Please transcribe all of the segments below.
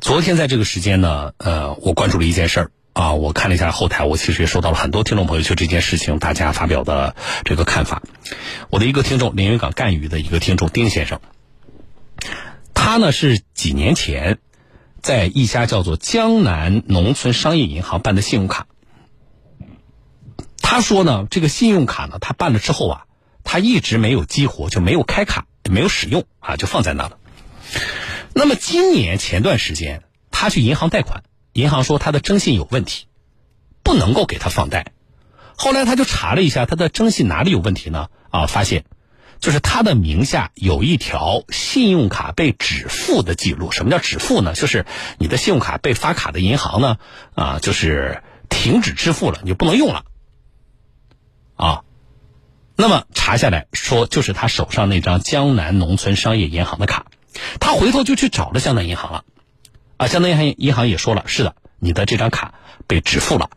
昨天在这个时间呢，呃，我关注了一件事儿啊，我看了一下后台，我其实也收到了很多听众朋友就这件事情大家发表的这个看法。我的一个听众连云港赣榆的一个听众丁先生，他呢是几年前在一家叫做江南农村商业银行办的信用卡。他说呢，这个信用卡呢，他办了之后啊，他一直没有激活，就没有开卡，没有使用啊，就放在那了。那么今年前段时间，他去银行贷款，银行说他的征信有问题，不能够给他放贷。后来他就查了一下他的征信哪里有问题呢？啊，发现就是他的名下有一条信用卡被止付的记录。什么叫止付呢？就是你的信用卡被发卡的银行呢，啊，就是停止支付了，你就不能用了。啊，那么查下来说，就是他手上那张江南农村商业银行的卡，他回头就去找了江南银行了，啊，江南银行银行也说了，是的，你的这张卡被止付了，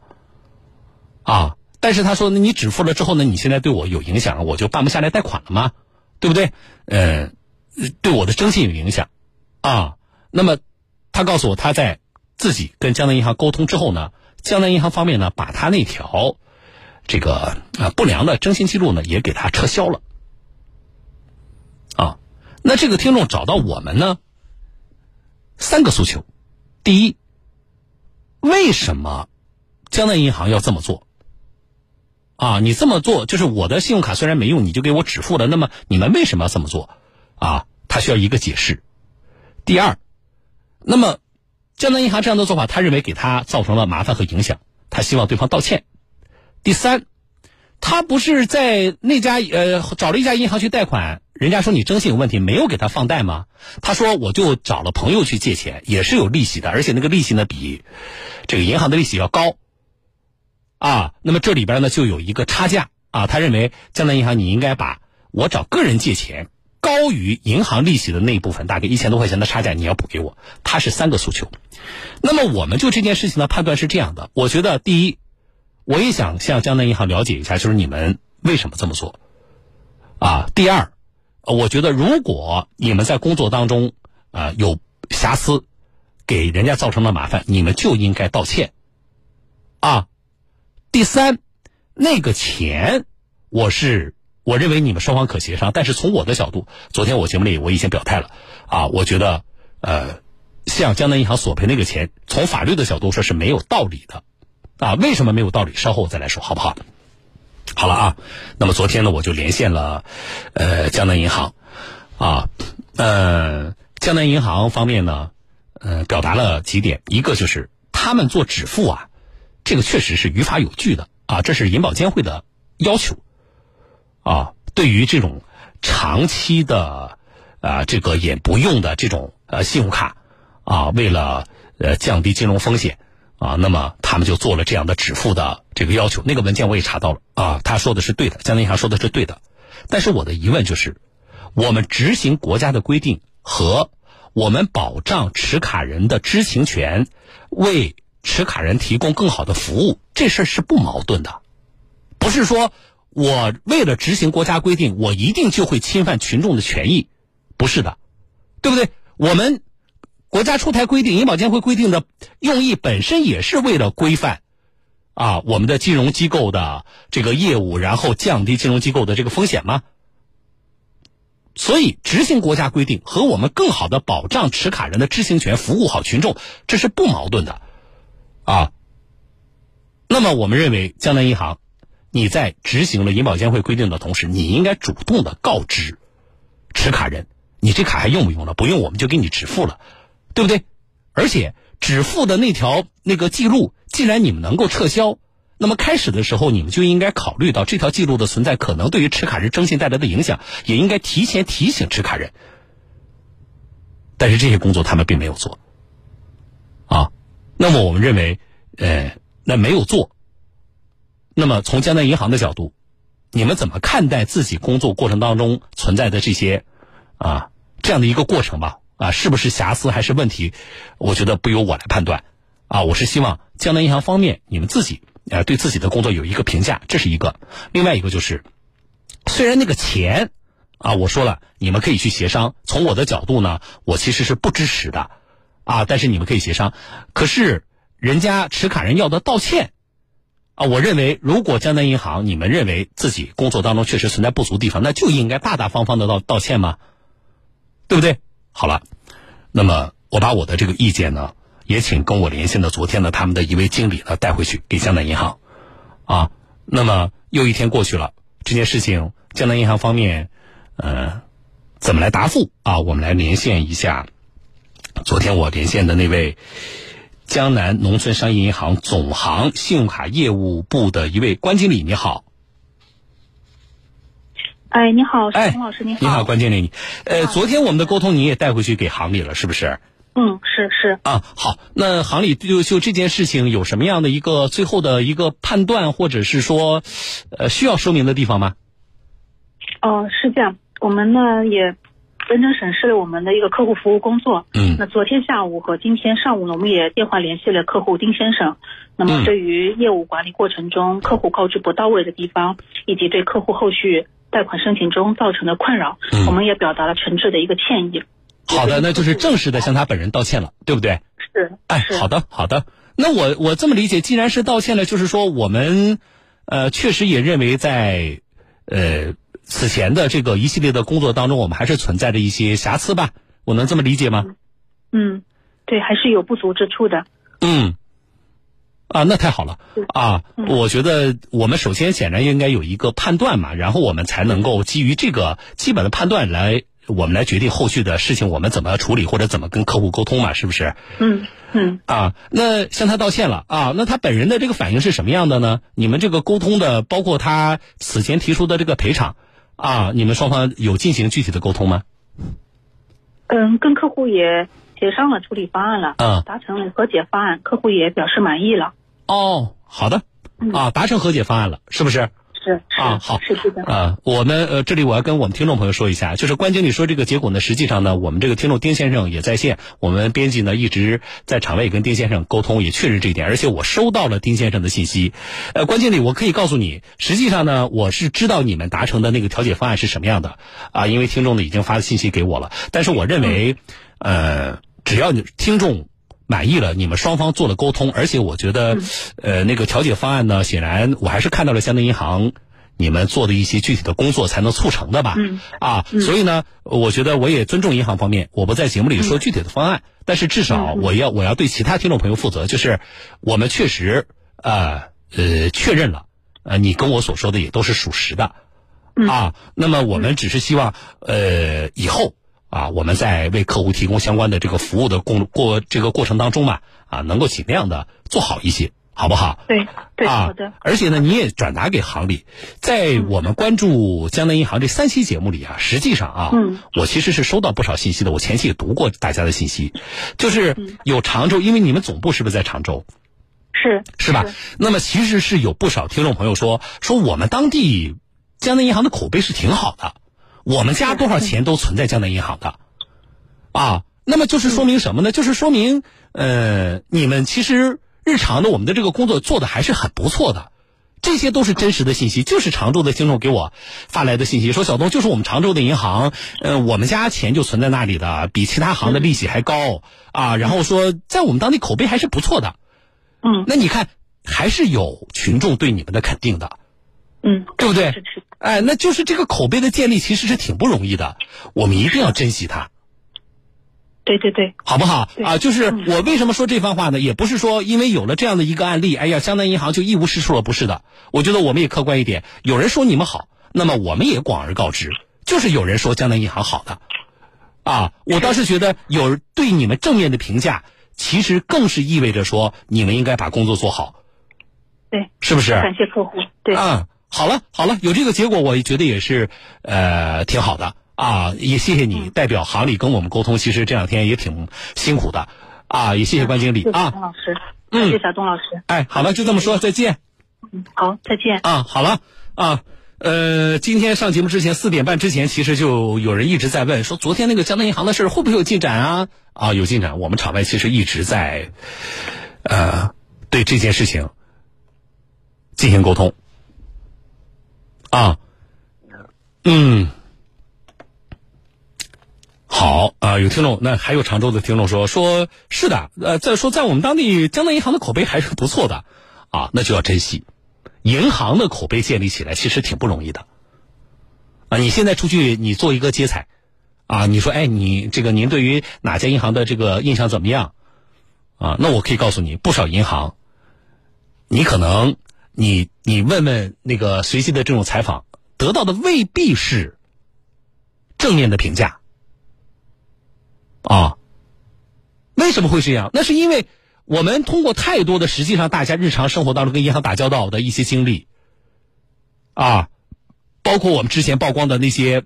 啊，但是他说，那你止付了之后呢，你现在对我有影响，我就办不下来贷款了吗？对不对？嗯，对我的征信有影响，啊，那么他告诉我，他在自己跟江南银行沟通之后呢，江南银行方面呢，把他那条。这个啊不良的征信记录呢，也给他撤销了。那这个听众找到我们呢，三个诉求：第一，为什么江南银行要这么做？啊，你这么做就是我的信用卡虽然没用，你就给我止付了，那么你们为什么要这么做？啊，他需要一个解释。第二，那么江南银行这样的做法，他认为给他造成了麻烦和影响，他希望对方道歉。第三，他不是在那家呃找了一家银行去贷款，人家说你征信有问题，没有给他放贷吗？他说我就找了朋友去借钱，也是有利息的，而且那个利息呢比这个银行的利息要高啊。那么这里边呢就有一个差价啊，他认为江南银行你应该把我找个人借钱高于银行利息的那一部分，大概一千多块钱的差价你要补给我。他是三个诉求。那么我们就这件事情的判断是这样的，我觉得第一。我也想向江南银行了解一下，就是你们为什么这么做？啊，第二，我觉得如果你们在工作当中啊有瑕疵，给人家造成了麻烦，你们就应该道歉。啊，第三，那个钱，我是我认为你们双方可协商，但是从我的角度，昨天我节目里我已经表态了，啊，我觉得呃，向江南银行索赔那个钱，从法律的角度说是没有道理的。啊，为什么没有道理？稍后我再来说，好不好？好了啊，那么昨天呢，我就连线了，呃，江南银行，啊，呃，江南银行方面呢，呃，表达了几点，一个就是他们做止付啊，这个确实是于法有据的啊，这是银保监会的要求，啊，对于这种长期的啊，这个也不用的这种呃信用卡啊，为了呃降低金融风险。啊，那么他们就做了这样的止付的这个要求。那个文件我也查到了啊，他说的是对的，江南银行说的是对的。但是我的疑问就是，我们执行国家的规定和我们保障持卡人的知情权，为持卡人提供更好的服务，这事儿是不矛盾的。不是说我为了执行国家规定，我一定就会侵犯群众的权益，不是的，对不对？我们。国家出台规定，银保监会规定的用意本身也是为了规范，啊，我们的金融机构的这个业务，然后降低金融机构的这个风险吗？所以，执行国家规定和我们更好的保障持卡人的知情权，服务好群众，这是不矛盾的，啊。那么，我们认为江南银行，你在执行了银保监会规定的同时，你应该主动的告知持卡人，你这卡还用不用了？不用，我们就给你止付了。对不对？而且止付的那条那个记录，既然你们能够撤销，那么开始的时候你们就应该考虑到这条记录的存在可能对于持卡人征信带来的影响，也应该提前提醒持卡人。但是这些工作他们并没有做，啊，那么我们认为，呃，那没有做。那么从江南银行的角度，你们怎么看待自己工作过程当中存在的这些啊这样的一个过程吧？啊，是不是瑕疵还是问题？我觉得不由我来判断，啊，我是希望江南银行方面你们自己呃对自己的工作有一个评价，这是一个。另外一个就是，虽然那个钱啊，我说了你们可以去协商，从我的角度呢，我其实是不支持的，啊，但是你们可以协商。可是人家持卡人要的道歉啊，我认为如果江南银行你们认为自己工作当中确实存在不足地方，那就应该大大方方的道道歉嘛，对不对？好了，那么我把我的这个意见呢，也请跟我连线的昨天的他们的一位经理呢带回去给江南银行啊。那么又一天过去了，这件事情江南银行方面，呃，怎么来答复啊？我们来连线一下。昨天我连线的那位江南农村商业银行总行信用卡业务部的一位关经理，你好。哎，你好，石老师，你好。你好，关经理，呃，昨天我们的沟通你也带回去给行里了，是不是？嗯，是是。啊，好，那行里就就这件事情有什么样的一个最后的一个判断，或者是说，呃，需要说明的地方吗？哦，是这样，我们呢也。认真审视了我们的一个客户服务工作。嗯，那昨天下午和今天上午呢，我们也电话联系了客户丁先生。那么对于业务管理过程中客户告知不到位的地方，以及对客户后续贷款申请中造成的困扰，我们也表达了诚挚的一个歉意。好的，那就是正式的向他本人道歉了，对不对？是。哎，好的，好的。那我我这么理解，既然是道歉了，就是说我们呃确实也认为在呃。此前的这个一系列的工作当中，我们还是存在着一些瑕疵吧？我能这么理解吗？嗯，对，还是有不足之处的。嗯，啊，那太好了啊！我觉得我们首先显然应该有一个判断嘛，然后我们才能够基于这个基本的判断来，我们来决定后续的事情我们怎么处理或者怎么跟客户沟通嘛，是不是？嗯嗯。啊，那向他道歉了啊，那他本人的这个反应是什么样的呢？你们这个沟通的，包括他此前提出的这个赔偿。啊，你们双方有进行具体的沟通吗？嗯，跟客户也协商了处理方案了，嗯，达成了和解方案，客户也表示满意了。哦，好的，啊，达成和解方案了，是不是？是啊，好，是是的啊，我们呃，这里我要跟我们听众朋友说一下，就是关经理说这个结果呢，实际上呢，我们这个听众丁先生也在线，我们编辑呢一直在场外跟丁先生沟通，也确认这一点，而且我收到了丁先生的信息。呃，关经理，我可以告诉你，实际上呢，我是知道你们达成的那个调解方案是什么样的啊，因为听众呢已经发了信息给我了，但是我认为，呃，只要你听众。满意了，你们双方做了沟通，而且我觉得，呃，那个调解方案呢，显然我还是看到了相对银行你们做的一些具体的工作才能促成的吧？啊，所以呢，我觉得我也尊重银行方面，我不在节目里说具体的方案，但是至少我要我要对其他听众朋友负责，就是我们确实呃呃确认了，呃，你跟我所说的也都是属实的，啊，那么我们只是希望呃以后。啊，我们在为客户提供相关的这个服务的过过这个过程当中嘛，啊，能够尽量的做好一些，好不好？对，对，好的。而且呢，你也转达给行里，在我们关注江南银行这三期节目里啊，实际上啊，嗯，我其实是收到不少信息的。我前期也读过大家的信息，就是有常州，因为你们总部是不是在常州？是，是吧？那么其实是有不少听众朋友说，说我们当地江南银行的口碑是挺好的。我们家多少钱都存在江南银行的，啊，那么就是说明什么呢？就是说明，呃，你们其实日常的我们的这个工作做的还是很不错的，这些都是真实的信息，就是常州的听众给我发来的信息，说小东就是我们常州的银行，呃，我们家钱就存在那里的，比其他行的利息还高。啊，然后说在我们当地口碑还是不错的，嗯，那你看还是有群众对你们的肯定的。嗯，对不对？哎，那就是这个口碑的建立其实是挺不容易的，我们一定要珍惜它。对对对，好不好？啊，就是我为什么说这番话呢？也不是说因为有了这样的一个案例，哎呀，江南银行就一无是处了，不是的。我觉得我们也客观一点，有人说你们好，那么我们也广而告之，就是有人说江南银行好的。啊，我倒是觉得有对你们正面的评价，其实更是意味着说你们应该把工作做好。对，是不是？感谢客户。对，嗯，好了好了，有这个结果，我觉得也是，呃，挺好的啊。也谢谢你代表行里跟我们沟通，其实这两天也挺辛苦的啊。也谢谢关经理啊。东老师，嗯，谢谢小东老师。哎，好了，就这么说，再见。嗯，好，再见。啊，好了啊，呃，今天上节目之前四点半之前，其实就有人一直在问，说昨天那个江南银行的事会不会有进展啊？啊，有进展。我们场外其实一直在，呃，对这件事情。进行沟通，啊，嗯，好啊，有听众，那还有常州的听众说，说是的，呃，再说在我们当地江南银行的口碑还是不错的，啊，那就要珍惜。银行的口碑建立起来其实挺不容易的，啊，你现在出去你做一个接彩，啊，你说哎，你这个您对于哪家银行的这个印象怎么样？啊，那我可以告诉你，不少银行，你可能你你问问那个随机的这种采访，得到的未必是正面的评价。啊，为什么会这样？那是因为我们通过太多的实际上大家日常生活当中跟银行打交道的一些经历，啊，包括我们之前曝光的那些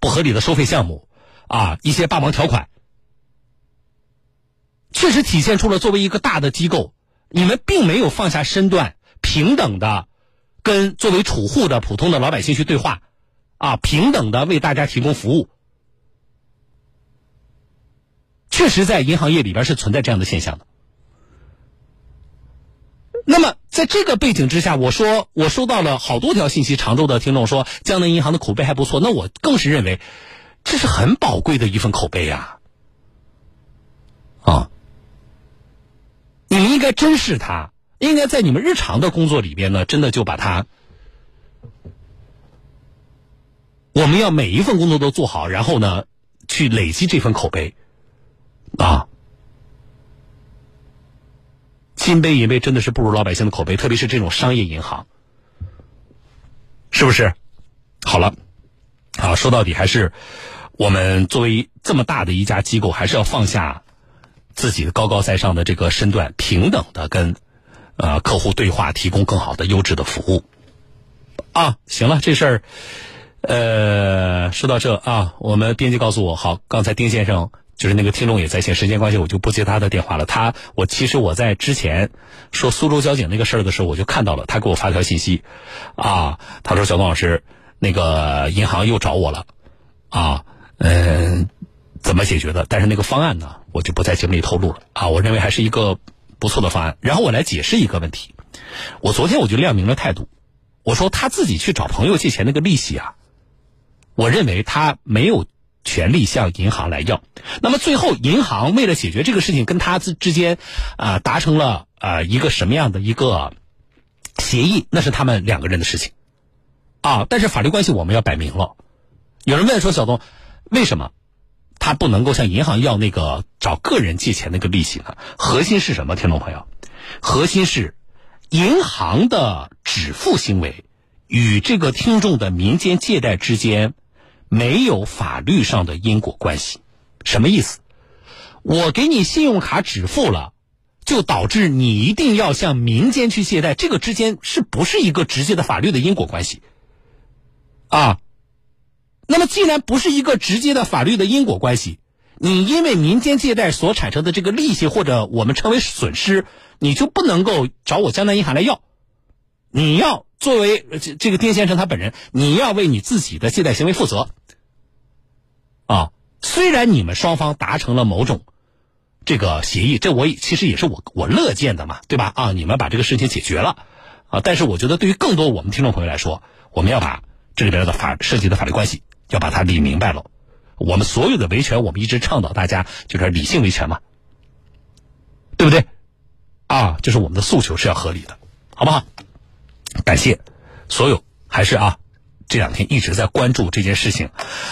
不合理的收费项目，啊，一些霸王条款，确实体现出了作为一个大的机构，你们并没有放下身段，平等的跟作为储户的普通的老百姓去对话，啊，平等的为大家提供服务。确实，在银行业里边是存在这样的现象的。那么，在这个背景之下，我说我收到了好多条信息，常州的听众说江南银行的口碑还不错，那我更是认为这是很宝贵的一份口碑呀！啊，你们应该珍视它，应该在你们日常的工作里边呢，真的就把它，我们要每一份工作都做好，然后呢，去累积这份口碑。啊，金杯银杯真的是不如老百姓的口碑，特别是这种商业银行，是不是？好了，啊，说到底还是我们作为这么大的一家机构，还是要放下自己的高高在上的这个身段，平等的跟呃客户对话，提供更好的优质的服务。啊，行了，这事儿，呃，说到这啊，我们编辑告诉我，好，刚才丁先生。就是那个听众也在线，时间关系我就不接他的电话了。他我其实我在之前说苏州交警那个事儿的时候，我就看到了，他给我发条信息，啊，他说小东老师，那个银行又找我了，啊，嗯，怎么解决的？但是那个方案呢，我就不在节目里透露了啊。我认为还是一个不错的方案。然后我来解释一个问题，我昨天我就亮明了态度，我说他自己去找朋友借钱那个利息啊，我认为他没有。权利向银行来要，那么最后银行为了解决这个事情，跟他之之间啊达成了啊一个什么样的一个协议，那是他们两个人的事情啊。但是法律关系我们要摆明了。有人问说小东，为什么他不能够向银行要那个找个人借钱那个利息呢？核心是什么，听众朋友？核心是银行的止付行为与这个听众的民间借贷之间。没有法律上的因果关系，什么意思？我给你信用卡止付了，就导致你一定要向民间去借贷，这个之间是不是一个直接的法律的因果关系？啊，那么既然不是一个直接的法律的因果关系，你因为民间借贷所产生的这个利息或者我们称为损失，你就不能够找我江南银行来要，你要作为这这个丁先生他本人，你要为你自己的借贷行为负责。啊，虽然你们双方达成了某种这个协议，这我其实也是我我乐见的嘛，对吧？啊，你们把这个事情解决了啊，但是我觉得对于更多我们听众朋友来说，我们要把这里边的法涉及的法律关系要把它理明白了。我们所有的维权，我们一直倡导大家就是理性维权嘛，对不对？啊，就是我们的诉求是要合理的，好不好？感谢所有，还是啊。这两天一直在关注这件事情，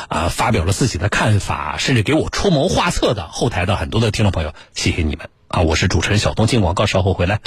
啊，发表了自己的看法，甚至给我出谋划策的后台的很多的听众朋友，谢谢你们啊！我是主持人小东，进广告，稍后回来。